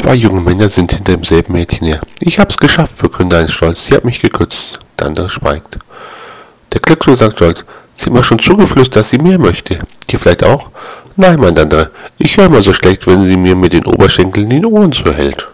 Zwei junge Männer sind hinter demselben Mädchen her. Ich hab's geschafft, verkündet ein Stolz. Sie hat mich geküsst. Der andere schweigt. Der Glückslose sagt stolz. Sie hat mir schon zugeflüstert, dass sie mehr möchte. Die vielleicht auch? Nein, mein anderer. Ich höre immer so schlecht, wenn sie mir mit den Oberschenkeln in die Ohren zuhält.